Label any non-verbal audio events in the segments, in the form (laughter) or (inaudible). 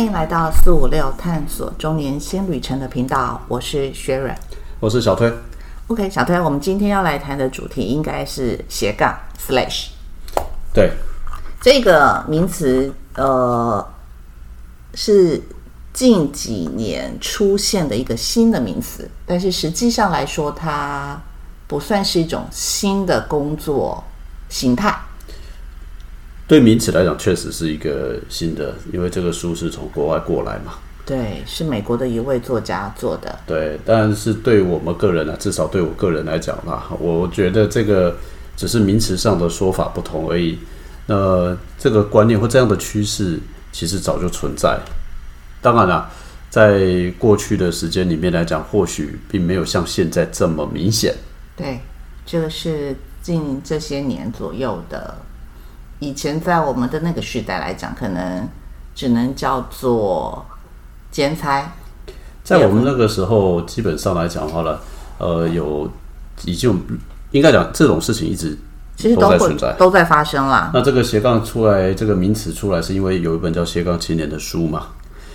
欢迎来到四五六探索中年新旅程的频道，我是薛软。我是小推，OK，小推，我们今天要来谈的主题应该是斜杠 slash 对，这个名词，呃，是近几年出现的一个新的名词，但是实际上来说，它不算是一种新的工作形态。对名词来讲，确实是一个新的，因为这个书是从国外过来嘛。对，是美国的一位作家做的。对，但是对我们个人呢、至少对我个人来讲啦，我觉得这个只是名词上的说法不同而已。那这个观念或这样的趋势，其实早就存在。当然啦，在过去的时间里面来讲，或许并没有像现在这么明显。对，这个是近这些年左右的。以前在我们的那个时代来讲，可能只能叫做兼差。在我们那个时候，基本上来讲的话呢，呃，有已经应该讲这种事情一直其实都在存在都在发生啦。那这个斜杠出来，这个名词出来，是因为有一本叫《斜杠青年》的书嘛，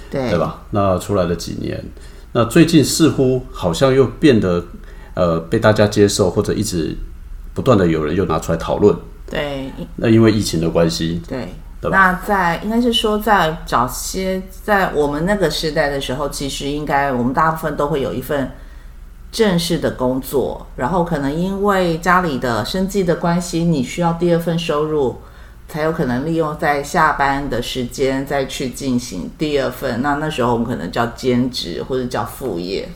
对对吧？那出来了几年，那最近似乎好像又变得呃被大家接受，或者一直不断的有人又拿出来讨论。对那因为疫情的关系，对。对那在应该是说，在早些在我们那个时代的时候，其实应该我们大部分都会有一份正式的工作，然后可能因为家里的生计的关系，你需要第二份收入，才有可能利用在下班的时间再去进行第二份。那那时候我们可能叫兼职或者叫副业。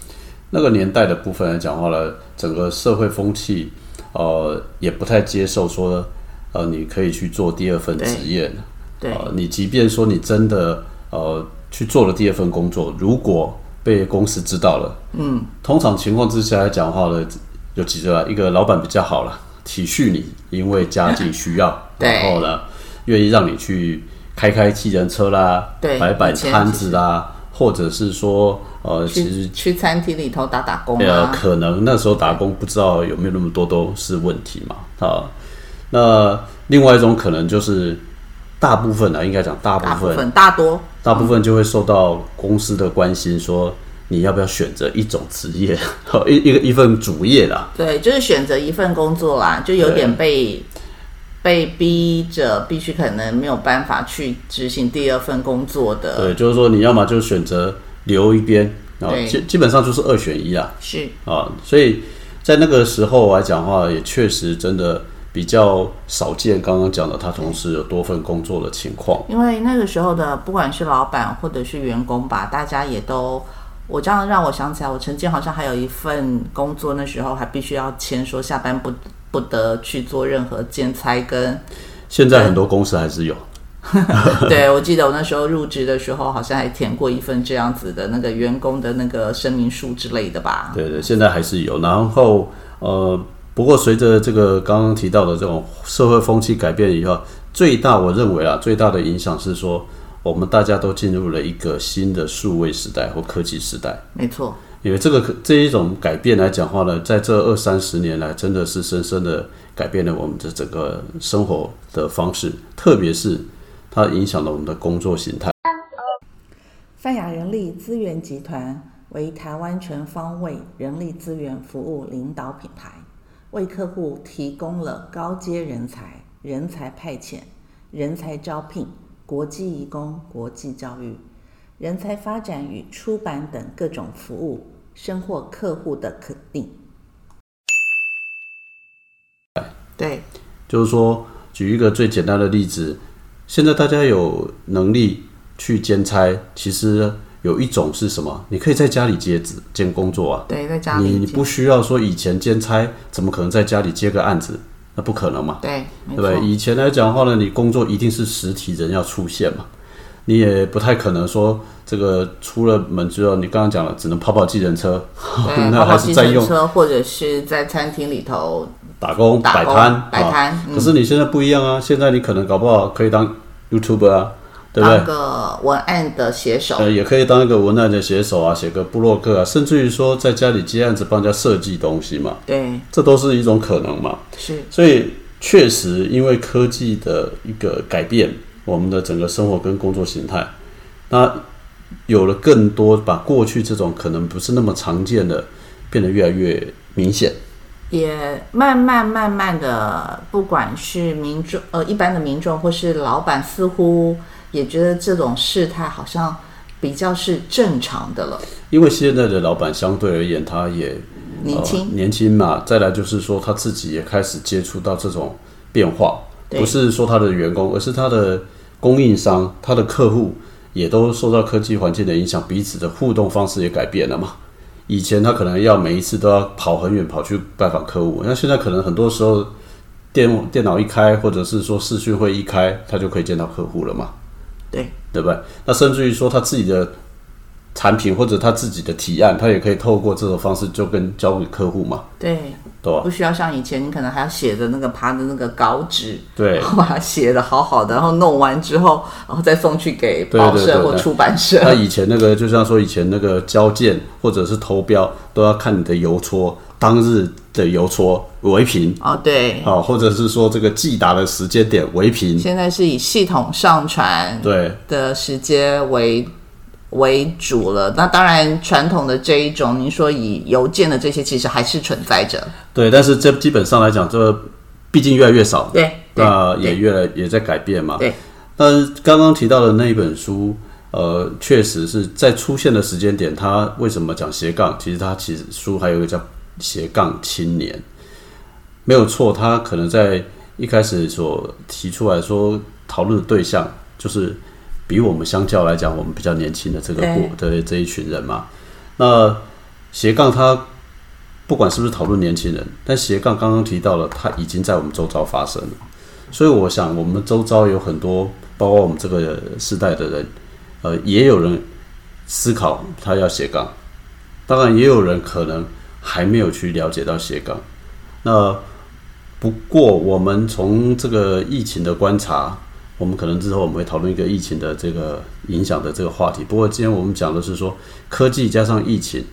那个年代的部分来讲话呢，整个社会风气呃也不太接受说呃你可以去做第二份职业。对呃，你即便说你真的呃去做了第二份工作，如果被公司知道了，嗯，通常情况之下来讲的话呢，有几个啊，一个老板比较好了，体恤你，因为家境需要，(laughs) 然后呢，愿意让你去开开计程车啦，对摆摆摊子啦，或者是说呃，其实去去餐厅里头打打工呃，啊，可能那时候打工不知道有没有那么多都是问题嘛啊。那另外一种可能就是大部分啊，应该讲大部分，大部分大多大部分就会受到公司的关心，说你要不要选择一种职业，(laughs) 一一个一份主业啦。对，就是选择一份工作啦，就有点被被逼着必须可能没有办法去执行第二份工作的，对，就是说你要么就选择留一边，啊，对基基本上就是二选一啊。是啊，所以在那个时候来讲的话，也确实真的比较少见。刚刚讲的，他同时有多份工作的情况。因为那个时候的不管是老板或者是员工吧，大家也都。我这样让我想起来，我曾经好像还有一份工作，那时候还必须要签说下班不不得去做任何兼差跟现在很多公司还是有，(laughs) (laughs) 对，我记得我那时候入职的时候，好像还填过一份这样子的那个员工的那个声明书之类的吧。对对，现在还是有。然后呃，不过随着这个刚刚提到的这种社会风气改变以后，最大我认为啊，最大的影响是说，我们大家都进入了一个新的数位时代或科技时代。没错，因为这个这一种改变来讲话呢，在这二三十年来，真的是深深的改变了我们的整个生活的方式，特别是它影响了我们的工作形态。泛亚人力资源集团为台湾全方位人力资源服务领导品牌，为客户提供了高阶人才、人才派遣、人才招聘、国际移工、国际教育、人才发展与出版等各种服务，深获客户的肯定。对，就是说，举一个最简单的例子，现在大家有能力去兼差，其实有一种是什么？你可以在家里接职兼工作啊。对，在家里你你不需要说以前兼差，怎么可能在家里接个案子？那不可能嘛。对，对不对？以前来讲的话呢，你工作一定是实体人要出现嘛，你也不太可能说这个出了门之后，你刚刚讲了，只能跑跑计程车，(laughs) 那还是在用程车，或者是在餐厅里头打工摆摊啊摆摊。嗯可是你现在不一样啊，现在你可能搞不好可以当 YouTuber 啊，对不当对？个文案的写手，呃，也可以当一个文案的写手啊，写个布洛克啊，甚至于说在家里接案子帮人家设计东西嘛，对，这都是一种可能嘛。是所以确实，因为科技的一个改变，我们的整个生活跟工作形态，那有了更多把过去这种可能不是那么常见的，变得越来越明显。也慢慢慢慢的，不管是民众呃一般的民众或是老板，似乎也觉得这种事态好像比较是正常的了。因为现在的老板相对而言，他也年轻、呃年轻嘛，再来就是说他自己也开始接触到这种变化，不是说他的员工，而是他的供应商、他的客户也都受到科技环境的影响，彼此的互动方式也改变了嘛。以前他可能要每一次都要跑很远跑去拜访客户，那现在可能很多时候电电脑一开，或者是说视讯会一开，他就可以见到客户了嘛。对，对吧？那甚至于说他自己的产品或者他自己的提案，他也可以透过这种方式就跟交给客户嘛，对，对吧？不需要像以前，你可能还要写的那个爬的那个稿纸，对把它写的好好的，然后弄完之后，然后再送去给报社或出版社。那以前那个就像说以前那个交件或者是投标，都要看你的邮戳当日的邮戳为凭哦，对，哦，或者是说这个寄达的时间点为凭，现在是以系统上传对的时间为为主了。那当然，传统的这一种，您说以邮件的这些，其实还是存在着。对，但是这基本上来讲，这毕竟越来越少，对，对那也越来也在改变嘛。对，但是刚刚提到的那一本书，呃，确实是在出现的时间点，它为什么讲斜杠？其实它其实书还有一个叫斜杠青年，没有错，他可能在一开始所提出来说讨论的对象，就是比我们相较来讲，我们比较年轻的这个对过的这一群人嘛。那斜杠它不管是不是讨论年轻人，但斜杠刚刚提到了，它已经在我们周遭发生了。所以我想，我们周遭有很多，包括我们这个世代的人，呃，也有人思考他要斜杠，当然也有人可能还没有去了解到斜杠。那不过，我们从这个疫情的观察，我们可能之后我们会讨论一个疫情的这个影响的这个话题。不过今天我们讲的是说，科技加上疫情，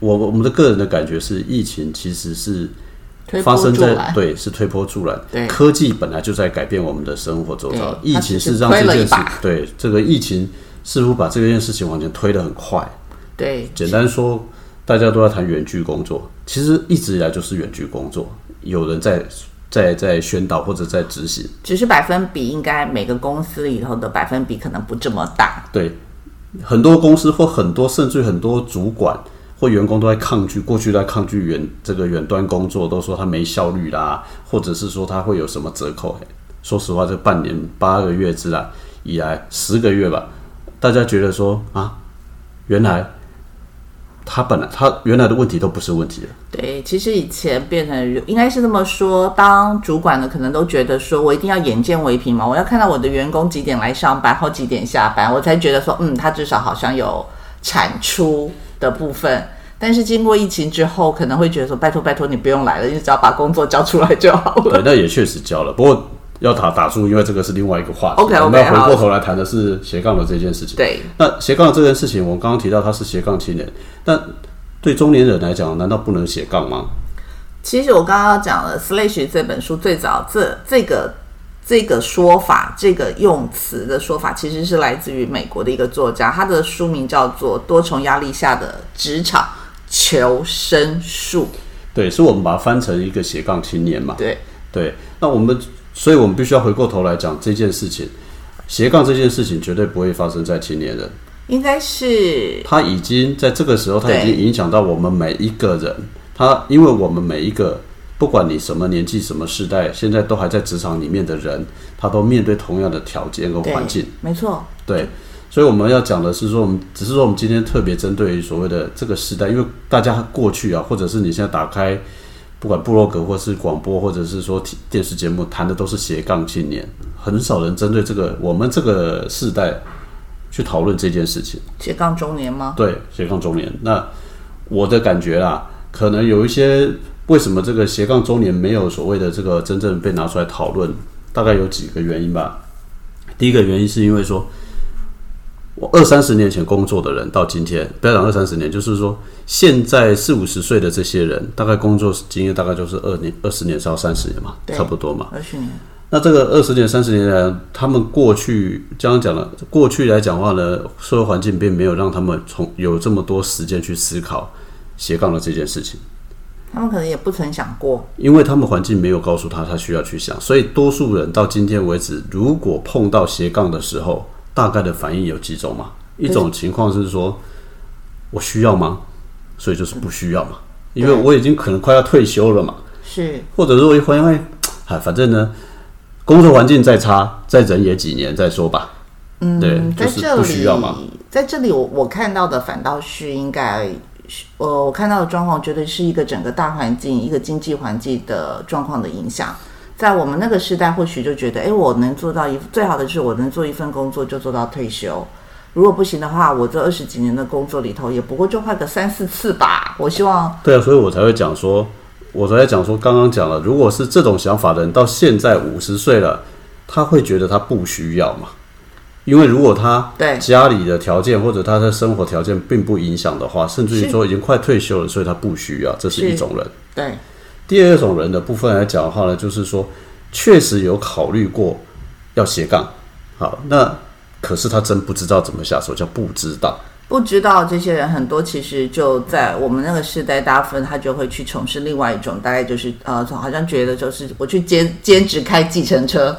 我我们的个人的感觉是，疫情其实是发生在。对是推波助澜。对科技本来就在改变我们的生活周遭，疫情是让这件事对这个疫情似乎把这件事情往前推得很快。对，简单说，大家都在谈远距工作，其实一直以来就是远距工作，有人在在在宣导或者在执行。只是百分比应该每个公司里头的百分比可能不这么大。对，很多公司或很多甚至很多主管或员工都在抗拒，过去都在抗拒远这个远端工作，都说它没效率啦，或者是说它会有什么折扣。说实话，这半年八个月之来以来，十个月吧，大家觉得说啊，原来他本来他原来的问题都不是问题了。对，其实以前变成应该是这么说，当主管的可能都觉得说我一定要眼见为凭嘛，我要看到我的员工几点来上班，后几点下班，我才觉得说，嗯，他至少好像有产出的部分。但是经过疫情之后，可能会觉得说，拜托拜托，你不用来了，你只要把工作交出来就好了。对，那也确实交了。不过要打打住，因为这个是另外一个话题。OK，OK，我们要回好过头来谈的是斜杠的这件事情。对，那斜杠这件事情，我刚刚提到他是斜杠青年，但对中年人来讲，难道不能斜杠吗？其实我刚刚讲了《Slash》这本书最早这这个这个说法，这个用词的说法，其实是来自于美国的一个作家，他的书名叫做《多重压力下的职场求生术》。对，是我们把它翻成一个斜杠青年嘛。对，对，那我们，所以我们必须要回过头来讲这件事情。斜杠这件事情绝对不会发生在青年人，应该是他已经在这个时候，他已经影响到我们每一个人。他因为我们每一个，不管你什么年纪、什么世代，现在都还在职场里面的人，他都面对同样的条件跟环境。，没错，对，所以我们要讲的是说，我们只是说我们今天特别针对于所谓的这个时代，因为大家过去啊，或者是你现在打开不管部落格或是广播，或者是说电视节目，谈的都是斜杠青年，很少人针对这个我们这个世代去讨论这件事情。斜杠中年吗？对，斜杠中年。那我的感觉啦，可能有一些为什么这个斜杠中年没有所谓的这个真正被拿出来讨论，大概有几个原因吧。第一个原因是因为说，我二三十年前工作的人到今天，不要讲二三十年，就是说现在四五十岁的这些人，大概工作经验大概就是二年、二十年到三十年嘛，差不多嘛。二十年，那这个二十年、三十年来，他们过去刚刚讲了，过去来讲话呢，社会环境并没有让他们从有这么多时间去思考斜杠的这件事情。他们可能也不曾想过，因为他们环境没有告诉他他需要去想，所以多数人到今天为止，如果碰到斜杠的时候，大概的反应有几种嘛？一种情况是说，我需要吗？所以就是不需要嘛，因为我已经可能快要退休了嘛。是，或者说因为，哎，反正呢，工作环境再差，再忍也几年再说吧。嗯，对，在这就是不需要嘛。里，在这里我我看到的反倒是应该，我我看到的状况，觉得是一个整个大环境、一个经济环境的状况的影响。在我们那个时代，或许就觉得，哎，我能做到一最好的是我能做一份工作就做到退休。如果不行的话，我这二十几年的工作里头，也不过就换个三四次吧。我希望对啊，所以我才会讲说，我才会讲说，刚刚讲了，如果是这种想法的人，到现在五十岁了，他会觉得他不需要嘛？因为如果他对家里的条件或者他的生活条件并不影响的话，甚至于说已经快退休了，所以他不需要，这是是一种人。对第二种人的部分来讲的话呢，就是说确实有考虑过要斜杠，好，那可是他真不知道怎么下手，叫不知道。不知道这些人很多，其实就在我们那个时代，大部分他就会去从事另外一种，大概就是呃，好像觉得就是我去兼兼职开计程车，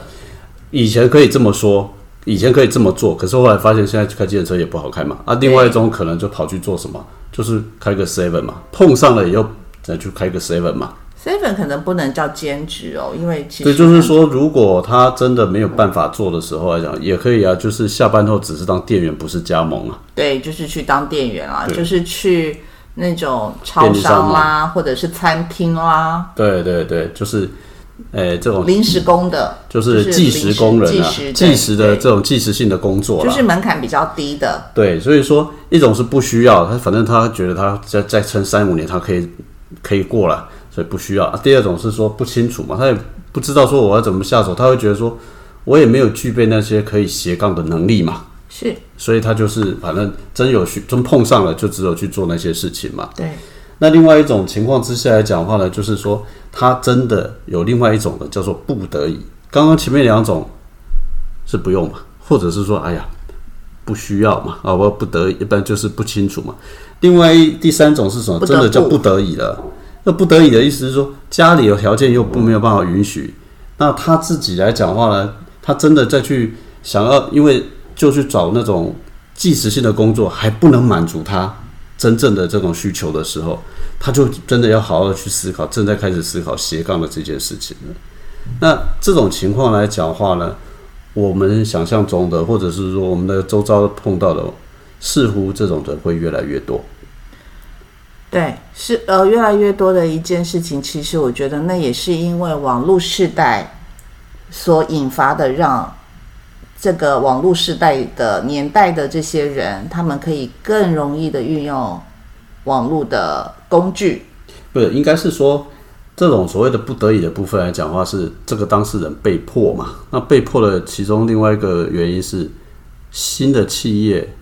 以前可以这么说，以前可以这么做，可是后来发现现在开计程车也不好开嘛。啊，另外一种可能就跑去做什么，就是开个 seven 嘛，碰上了也要再去开个 seven 嘛。Seven 可能不能叫兼职哦，因为其实对，就是说，如果他真的没有办法做的时候来讲，也可以啊，就是下班后只是当店员，不是加盟啊。对，就是去当店员啊，就是去那种超商商啦，或者是餐厅啦，对对对，就是，呃，这种临时工的，就是计时工人啊计时，计时的这种计时性的工作。就是门槛比较低的，对，所以说一种是不需要，他反正他觉得他再再撑三五年，他可以可以过了，所以不需要。啊第二种是说不清楚嘛，他也不知道说我要怎么下手，他会觉得说我也没有具备那些可以斜杠的能力嘛，是所以他就是反正真有需真碰上了，就只有去做那些事情嘛。对，那另外一种情况之下来讲的话呢，就是说他真的有另外一种的叫做不得已。刚刚前面两种是不用嘛，或者是说哎呀不需要嘛，啊我不得已，一般就是不清楚嘛。另外一第三种是什么？真的叫不得已了。那不得已的意思是说家里有条件又不没有办法允许，那他自己来讲话呢，他真的再去想要，因为就去找那种即时性的工作，还不能满足他真正的这种需求的时候，他就真的要好好的去思考，正在开始思考斜杠的这件事情了。那这种情况来讲话呢，我们想象中的，或者是说我们的周遭碰到的，似乎这种人会越来越多。对，是呃越来越多的一件事情。其实我觉得那也是因为网络时代所引发的，让这个网络时代的年代的这些人，他们可以更容易的运用网络的工具。不是，应该是说这种所谓的不得已的部分来讲的话，是这个当事人被迫嘛？那被迫的其中另外一个原因是新的企业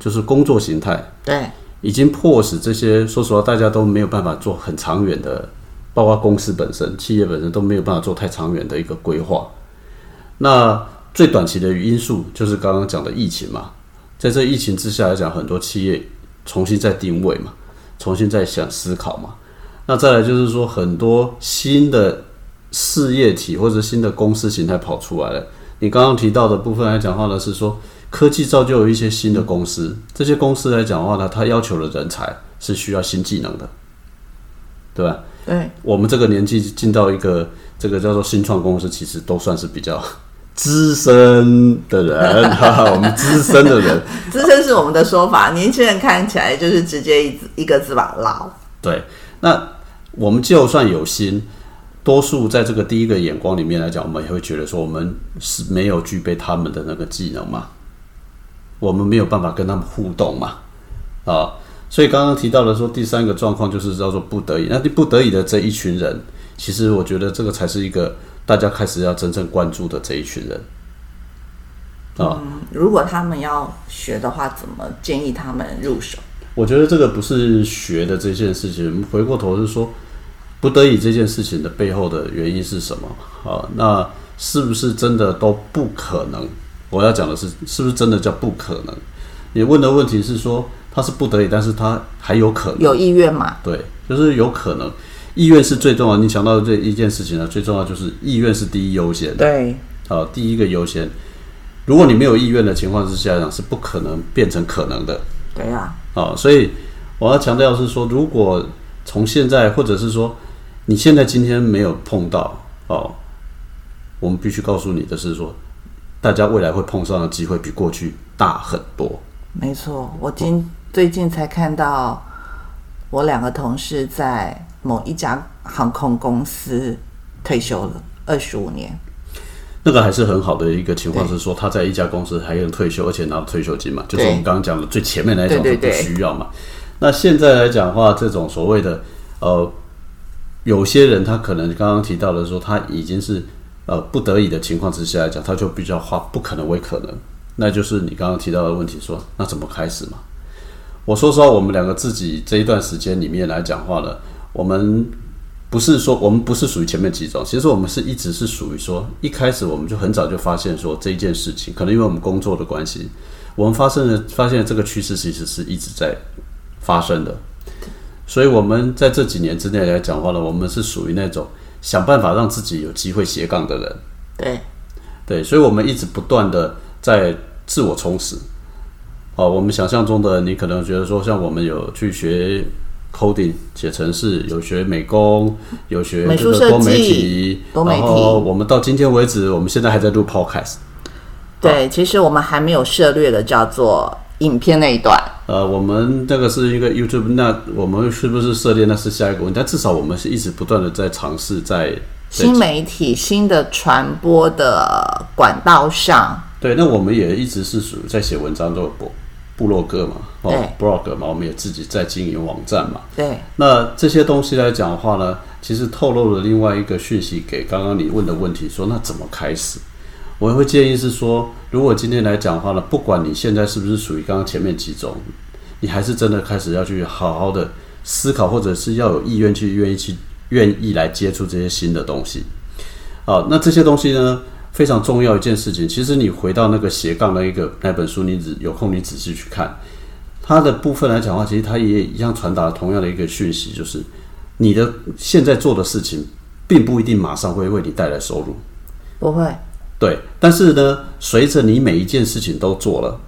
就是工作形态对，已经迫使这些说实话大家都没有办法做很长远的，包括公司本身、企业本身都没有办法做太长远的一个规划。那最短期的因素就是刚刚讲的疫情嘛，在这疫情之下来讲，很多企业重新再定位嘛，重新再想思考嘛。那再来就是说，很多新的事业体或者新的公司形态跑出来了。你刚刚提到的部分来讲话呢，是说科技造就有一些新的公司，这些公司来讲的话呢，它要求的人才是需要新技能的，对吧？对，我们这个年纪进到一个这个叫做新创公司，其实都算是比较资深的人，哈哈，我们资深的人，资深是我们的说法，年轻人看起来就是直接一字一个字吧，老。对，那我们就算有心，多数在这个第一个眼光里面来讲，我们也会觉得说，我们是没有具备他们的那个技能嘛，我们没有办法跟他们互动嘛，啊，所以刚刚提到的说第三个状况就是叫做不得已，那不得已的这一群人，其实我觉得这个才是一个大家开始要真正关注的这一群人，啊。如果他们要学的话，怎么建议他们入手？我觉得这个不是学的这件事情，回过头是说，不得已这件事情的背后的原因是什么？啊，那是不是真的都不可能？我要讲的是，是不是真的叫不可能？你问的问题是说，他是不得已，但是他还有可能有意愿嘛？对，就是有可能，意愿是最重要。你想到这一件事情呢，最重要就是意愿是第一优先。对，好，第一个优先。如果你没有意愿的情况之下讲，是不可能变成可能的。对呀。啊，所以我要强调是说，如果从现在，或者是说你现在今天没有碰到哦，我们必须告诉你的是说，大家未来会碰上的机会比过去大很多。没错，我今最近才看到我两个同事在某一家航空公司退休了二十五年。那个还是很好的一个情况，是说他在一家公司还能退休，而且拿退休金嘛，就是我们刚刚讲的最前面那一种不需要嘛。那现在来讲的话，这种所谓的呃，有些人他可能刚刚提到的说，他已经是呃不得已的情况之下来讲，他就比较化不可能为可能，那就是你刚刚提到的问题，说那怎么开始嘛？我说实话，我们两个自己这一段时间里面来讲话呢，我们。不是说我们不是属于前面几种，其实我们是一直是属于说，一开始我们就很早就发现说这一件事情，可能因为我们工作的关系，我们发生了发现这个趋势其实是一直在发生的，所以我们在这几年之内来讲话呢，我们是属于那种想办法让自己有机会斜杠的人，对，对，所以我们一直不断的在自我充实。哦，我们想象中的你可能觉得说，像我们有去学。coding 写程式，有学美工，有学美术多媒体，多媒体。我们到今天为止，我们现在还在录 podcast。对，其实我们还没有涉猎的叫做影片那一段。呃，我们这个是一个 YouTube，那我们是不是涉猎那是下一个问题？但至少我们是一直不断的在尝试在新媒体、新的传播的管道上。对，那我们也一直是属于在写文章做播。部落格嘛，哦，blog 嘛，我们也自己在经营网站嘛。对。那这些东西来讲的话呢，其实透露了另外一个讯息给刚刚你问的问题，说那怎么开始？我会建议是说，如果今天来讲的话呢，不管你现在是不是属于刚刚前面几种，你还是真的开始要去好好的思考，或者是要有意愿去愿意去愿意来接触这些新的东西。好，那这些东西呢？非常重要一件事情，其实你回到那个斜杠的一个那本书，你只有空你仔细去看它的部分来讲的话，其实它也一样传达同样的一个讯息，就是你的现在做的事情，并不一定马上会为你带来收入，不会，对，但是呢，随着你每一件事情都做了，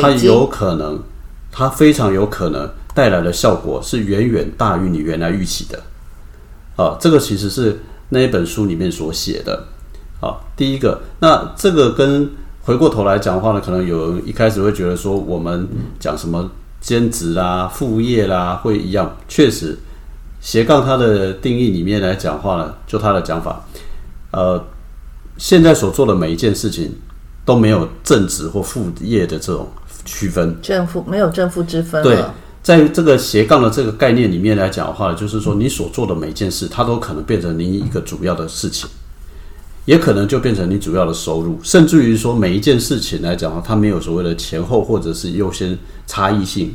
它有可能，它非常有可能带来的效果是远远大于你原来预期的，啊，这个其实是那一本书里面所写的。啊，第一个，那这个跟回过头来讲的话呢，可能有人一开始会觉得说，我们讲什么兼职啦、副业啦，会一样。确实，斜杠它的定义里面来讲话呢，就它的讲法，呃，现在所做的每一件事情都没有正职或副业的这种区分，正负没有正负之分。对，在这个斜杠的这个概念里面来讲的话，就是说你所做的每一件事，它都可能变成你一个主要的事情。也可能就变成你主要的收入，甚至于说每一件事情来讲的话，它没有所谓的前后或者是优先差异性，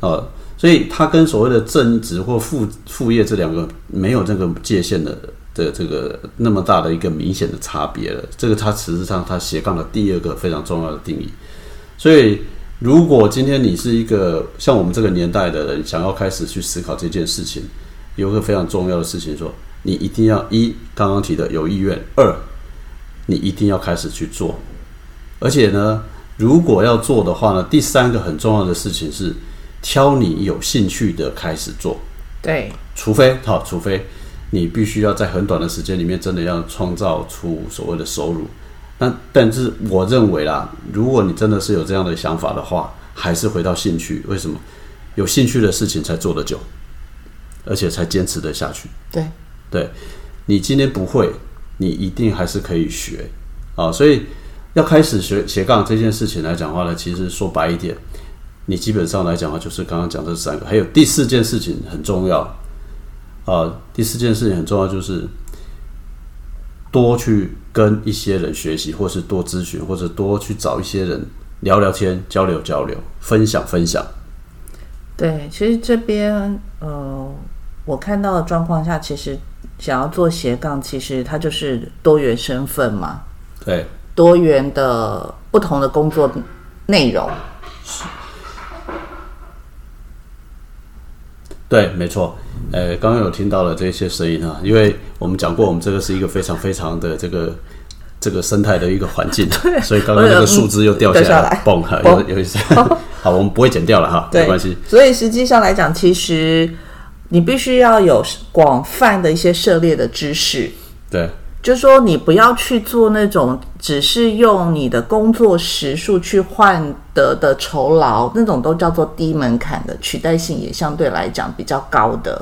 呃，所以它跟所谓的正职或副副业这两个没有这个界限的的这个那么大的一个明显的差别了。这个它实质上它斜杠的第二个非常重要的定义。所以如果今天你是一个像我们这个年代的人，想要开始去思考这件事情，有个非常重要的事情说。你一定要一刚刚提的有意愿，二你一定要开始去做，而且呢，如果要做的话呢，第三个很重要的事情是挑你有兴趣的开始做。对，除非好，除非你必须要在很短的时间里面真的要创造出所谓的收入。那但是我认为啦，如果你真的是有这样的想法的话，还是回到兴趣。为什么？有兴趣的事情才做得久，而且才坚持得下去。对。对，你今天不会，你一定还是可以学啊。所以要开始学斜杠这件事情来讲话呢，其实说白一点，你基本上来讲的话，就是刚刚讲这三个，还有第四件事情很重要啊。第四件事情很重要，就是多去跟一些人学习，或是多咨询，或者多去找一些人聊聊天、交流交流、分享分享。对，其实这边呃。我看到的状况下，其实想要做斜杠，其实它就是多元身份嘛，对，多元的不同的工作内容。对，没错。呃，刚刚有听到了这些声音啊，因为我们讲过，我们这个是一个非常非常的这个这个生态的一个环境，(laughs) 所以刚刚那个树枝又掉下来，掉下来。嘣，哈，嘣有有一些，(laughs) 好，我们不会剪掉了哈，没关系。所以实际上来讲，其实你必须要有广泛的一些涉猎的知识，对，就是说你不要去做那种只是用你的工作时数去换得的酬劳，那种都叫做低门槛的，取代性也相对来讲比较高的。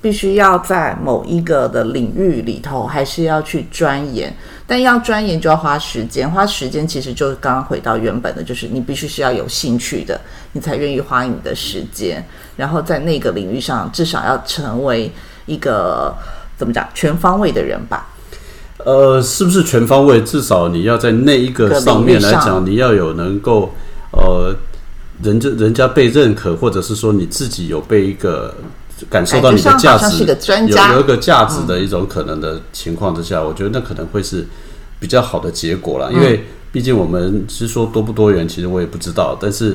必须要在某一个的领域里头，还是要去钻研，但要钻研就要花时间，花时间其实就是刚刚回到原本的，就是你必须是要有兴趣的，你才愿意花你的时间，然后在那个领域上至少要成为一个怎么讲全方位的人吧。呃，是不是全方位？至少你要在那一个上面来讲，你要有能够呃，人家人家被认可，或者是说你自己有被一个。感受到你的价值，有有一个价值的一种可能的情况之下，我觉得那可能会是比较好的结果了。因为毕竟我们是说多不多元，其实我也不知道。但是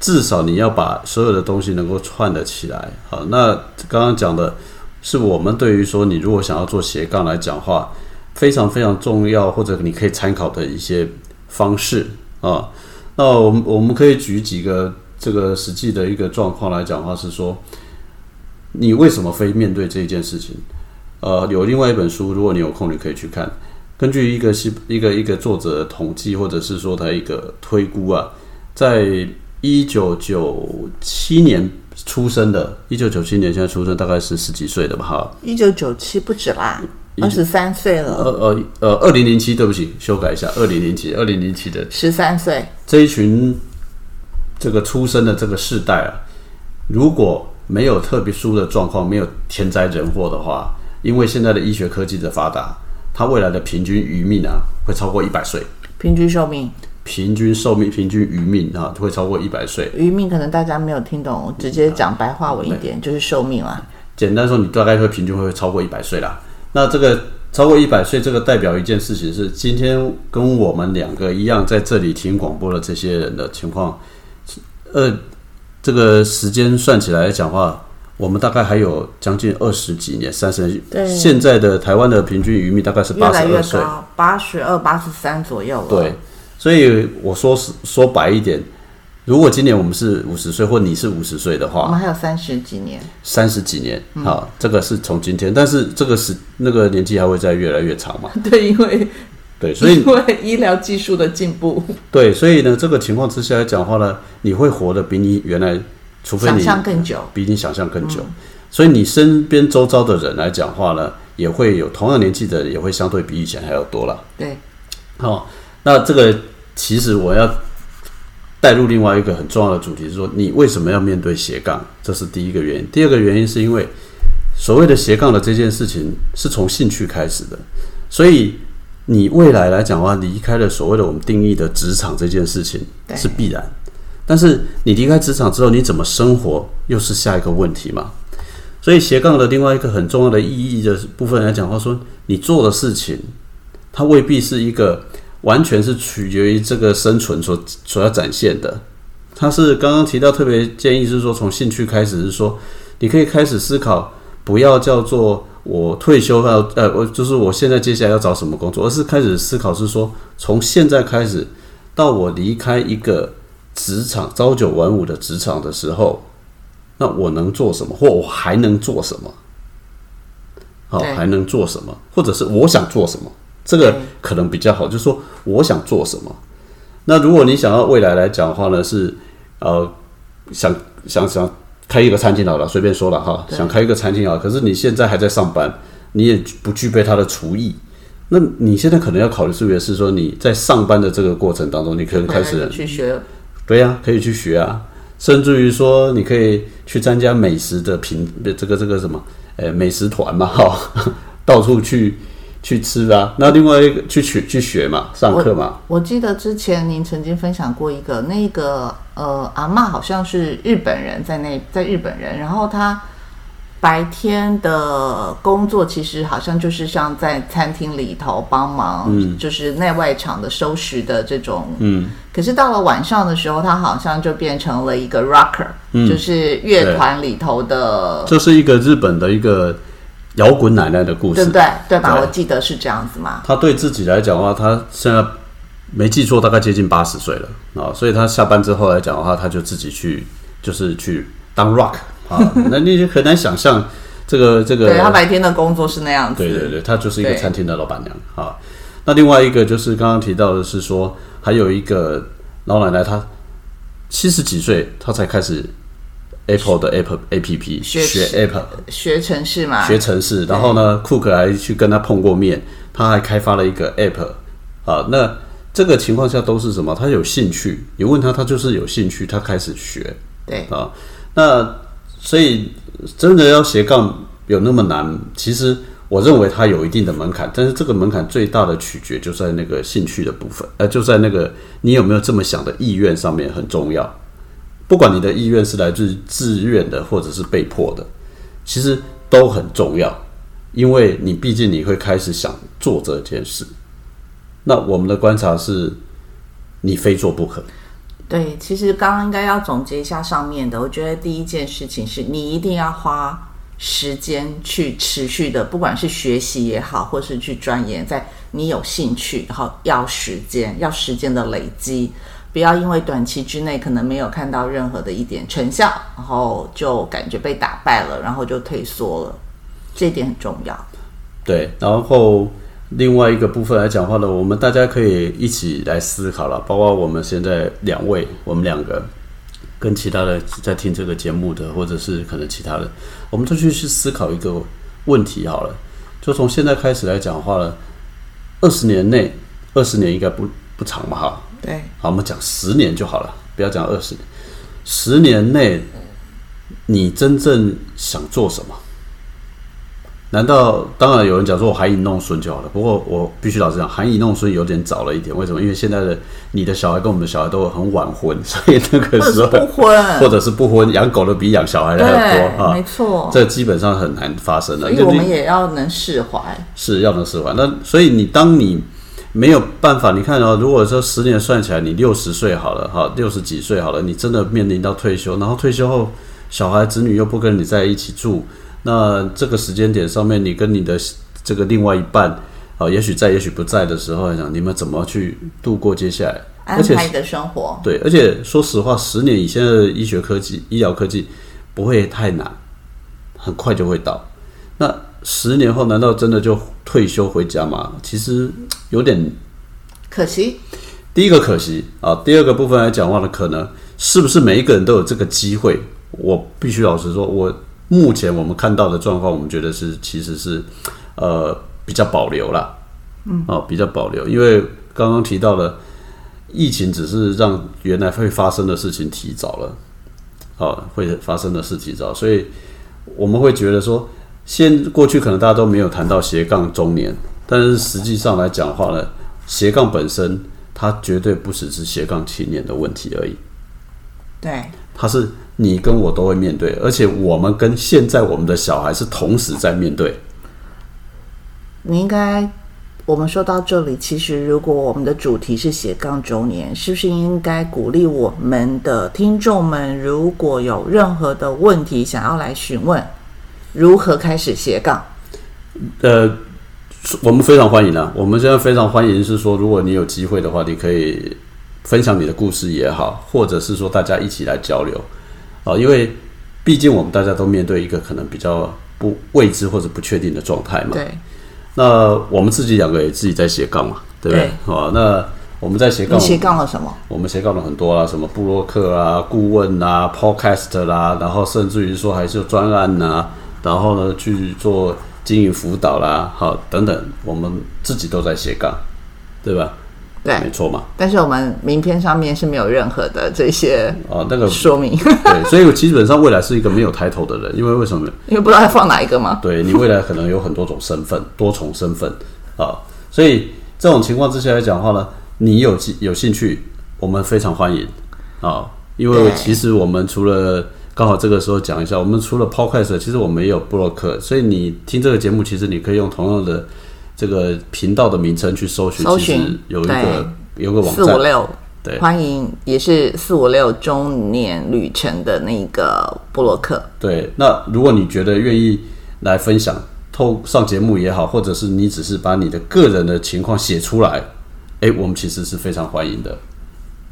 至少你要把所有的东西能够串得起来。好，那刚刚讲的是我们对于说你如果想要做斜杠来讲话，非常非常重要，或者你可以参考的一些方式啊。那我们我们可以举几个这个实际的一个状况来讲话，是说。你为什么非面对这一件事情？呃，有另外一本书，如果你有空，你可以去看。根据一个西一个一个作者统计，或者是说他一个推估啊，在一九九七年出生的，一九九七年现在出生大概是十几岁的吧？哈，一九九七不止啦，二十三岁了。呃呃呃，二零零七，对不起，修改一下，二零零七，二零零七的十三岁。这一群这个出生的这个世代啊，如果没有特别殊的状况，没有天灾人祸的话，因为现在的医学科技的发达，它未来的平均余命啊会超过一百岁。平均寿命？平均寿命，平均余命啊会超过一百岁。余命可能大家没有听懂，直接讲白话文一点，就是寿命啦。简单说，你大概会平均会超过一百岁啦。那这个超过一百岁，这个代表一件事情是，今天跟我们两个一样在这里听广播的这些人的情况，呃。这个时间算起来讲话，我们大概还有将近二十几年，三十。对。现在的台湾的平均余命大概是八十二岁，八十二、八十三左右了。对。所以我说是说白一点，如果今年我们是五十岁，或你是五十岁的话，我们还有三十几年。三十几年，好，这个是从今天，但是这个是那个年纪还会再越来越长嘛？(laughs) 对，因为。对，所以因为医疗技术的进步，对，所以呢，这个情况之下来讲话呢，你会活得比你原来，除非你想象更久，比你想象更久，所以你身边周遭的人来讲话呢，也会有同样年纪的，也会相对比以前还要多了。对，好，那这个其实我要带入另外一个很重要的主题，是说你为什么要面对斜杠？这是第一个原因。第二个原因是因为所谓的斜杠的这件事情是从兴趣开始的，所以。你未来来讲的话，离开了所谓的我们定义的职场这件事情是必然，但是你离开职场之后，你怎么生活又是下一个问题嘛？所以斜杠的另外一个很重要的意义的部分来讲话，说你做的事情，它未必是一个完全是取决于这个生存所所要展现的。他是刚刚提到特别建议是说，从兴趣开始是说，你可以开始思考，不要叫做。我退休要呃，我就是我现在接下来要找什么工作，而是开始思考是说，从现在开始到我离开一个职场朝九晚五的职场的时候，那我能做什么，或我还能做什么？好，还能做什么？或者是我想做什么？这个可能比较好，就是说我想做什么。那如果你想要未来来讲的话呢，是呃，想想想。开一个餐厅好了，随便说了哈，想开一个餐厅啊，可是你现在还在上班，你也不具备他的厨艺，那你现在可能要考虑是不是说你在上班的这个过程当中，你可能开始去学，对呀，可以去学啊，甚至于说你可以去参加美食的品，这个这个什么，呃，美食团嘛，哈，(laughs) 到处去。去吃啊，那另外一个去学去学嘛，上课嘛。我记得之前您曾经分享过一个，那个呃阿妈好像是日本人，在那在日本人，然后他白天的工作其实好像就是像在餐厅里头帮忙，嗯就是内外场的收拾的这种。嗯，可是到了晚上的时候，他好像就变成了一个 rocker，、嗯就是乐团里头的，这是一个日本的一个摇滚奶奶的故事。对不对？对吧？对我记得是这样子嘛。他对自己来讲的话，他现在没记错，大概接近八十岁了啊，所以他下班之后来讲的话，他就自己去，就是去当 rock 啊，(laughs) 那你就很难想象这个这个。对他白天的工作是那样子。对对对，他就是一个餐厅的老板娘啊。那另外一个就是刚刚提到的是说，还有一个老奶奶，她七十几岁，她才开始 Apple 的 Apple A P P 学学 Apple 学城市嘛，学城市，然后呢，库克还去跟他碰过面，他还开发了一个 App 啊。那这个情况下都是什么？他有兴趣，你问他，他就是有兴趣，他开始学对啊。那所以真的要斜杠有那么难？其实我认为它有一定的门槛，但是这个门槛最大的取决就在那个兴趣的部分，呃，就在那个你有没有这么想的意愿上面很重要。不管你的意愿是来自自愿的或者是被迫的，其实都很重要，因为你毕竟你会开始想做这件事。那我们的观察是，你非做不可。对，其实刚刚应该要总结一下上面的。我觉得第一件事情是你一定要花时间去持续的，不管是学习也好，或是去钻研，在你有兴趣，然后要时间，要时间的累积，不要因为短期之内可能没有看到任何的一点成效，然后就感觉被打败了，然后就退缩了。这一点很重要。对，然后另外一个部分来讲话呢，我们大家可以一起来思考了，包括我们现在两位，我们两个跟其他的在听这个节目的，或者是可能其他的，我们都去去思考一个问题好了，就从现在开始来讲话了，二十年内，二十年应该不不长嘛哈，对，好，我们讲十年就好了，不要讲二十年。十年内，你真正想做什么？难道当然有人讲说我含饴弄孙就好了？不过我必须老实讲，含饴弄孙有点早了一点。为什么？因为现在的你的小孩跟我们的小孩都很晚婚，所以那个时候不婚，(laughs) 或者是不婚，养狗的比养小孩的还要，多啊没。错。这基本上很难发生的。所以我们也要能释怀。是要能释怀。那所以你当你没有办法，你看哦，如果说十年算起来，你六十岁好了，哈，六十几岁好了，你真的面临到退休，然后退休后小孩子女又不跟你在一起住，那这个时间点上面，你跟你的这个另外一半。啊，也许在，也许不在的时候来讲，你们怎么去度过接下来？安排你的生活，对，而且说实话，十年以现在的医学科技、医疗科技不会太难，很快就会到。那十年后，难道真的就退休回家吗？其实有点可惜。第一个可惜啊，第二个部分来讲话呢，可能是不是每一个人都有这个机会？我必须老实说，我目前我们看到的状况，我们觉得是其实是呃比较保留啦，嗯，哦比较保留，因为刚刚提到了疫情，只是让原来会发生的事情提早了，哦会发生的事提早，所以我们会觉得说，现过去可能大家都没有谈到斜杠中年，但是实际上来讲的话呢，斜杠本身它绝对不只是斜杠青年的问题而已，对，它是你跟我都会面对，而且我们跟现在我们的小孩是同时在面对。你应该，我们说到这里，其实如果我们的主题是斜杠中年，是不是应该鼓励我们的听众们，如果有任何的问题想要来询问，如何开始斜杠？呃，我们非常欢迎啊！我们现在非常欢迎是说，如果你有机会的话，你可以分享你的故事也好，或者是说大家一起来交流啊、因为毕竟我们大家都面对一个可能比较不未知或者不确定的状态嘛。对，那我们自己两个也自己在斜杠嘛，对不对？好，那我们在斜杠，斜杠了什么？我们斜杠了很多啊，什么布洛克啊、顾问啊、podcast 啦，然后甚至于说还是有专案呐、然后呢去做经营辅导啦，好等等，我们自己都在斜杠，对吧？对没，错嘛。但是我们名片上面是没有任何的这些哦，那个说明，对，所以我基本上未来是一个没有抬头的人，因为为什么？因为不知道要放哪一个嘛。对你未来可能有很多种身份，多重身份啊，所以这种情况之下来讲的话呢，你有兴有兴趣，我们非常欢迎啊，因为其实我们除了刚好这个时候讲一下，我们除了 Podcast，其实我们也有布洛克，所以你听这个节目，其实你可以用同样的这个频道的名称去搜寻，搜寻有一个有个网站，四五六，对欢迎也是四五六周年旅程的那个布洛克，对。那如果你觉得愿意来分享，透上节目也好，或者是你只是把你的个人的情况写出来，哎，我们其实是非常欢迎的。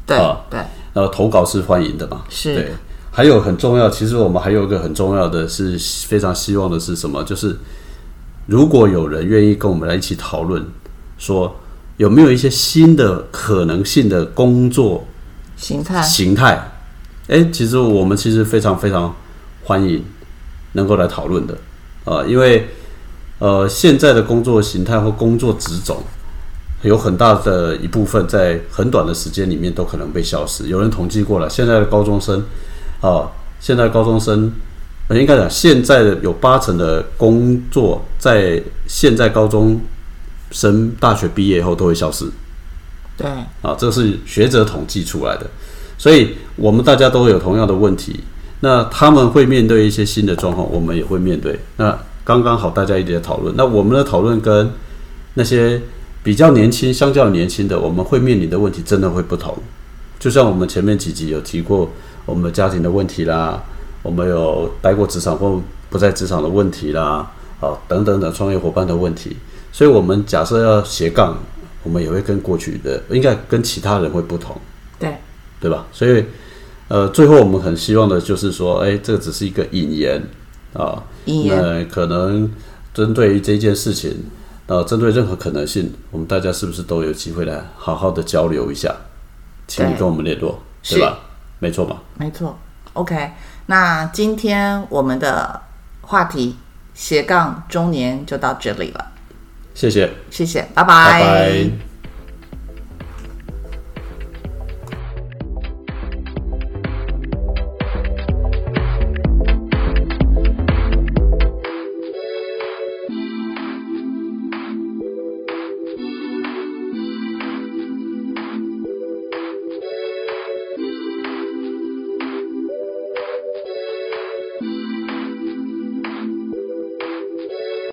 对、啊对，然后投稿是欢迎的嘛？是对。还有很重要，其实我们还有一个很重要的是非常希望的是什么？就是如果有人愿意跟我们来一起讨论，说有没有一些新的可能性的工作形态形态？哎，其实我们其实非常非常欢迎能够来讨论的，呃，因为呃现在的工作形态或工作职种有很大的一部分在很短的时间里面都可能被消失。有人统计过了，现在的高中生啊、现在高中生，呃应该讲现在的有八成的工作在现在高中生大学毕业后都会消失。对啊，这是学者统计出来的，所以我们大家都有同样的问题。那他们会面对一些新的状况，我们也会面对。那刚刚好，大家一直在讨论。那我们的讨论跟那些比较年轻、相较年轻的，我们会面临的问题真的会不同。就像我们前面几集有提过我们家庭的问题啦，我们有待过职场或不在职场的问题啦，啊等等的创业伙伴的问题。所以，我们假设要斜杠，我们也会跟过去的应该跟其他人会不同，对对吧？所以，呃，最后我们很希望的就是说，哎，这只是一个引言啊，引言那可能针对于这件事情，呃，针对任何可能性，我们大家是不是都有机会来好好的交流一下？请你跟我们联络，是对吧？没错吧？没错。OK，那今天我们的话题斜杠中年就到这里了，谢谢，谢谢，拜拜拜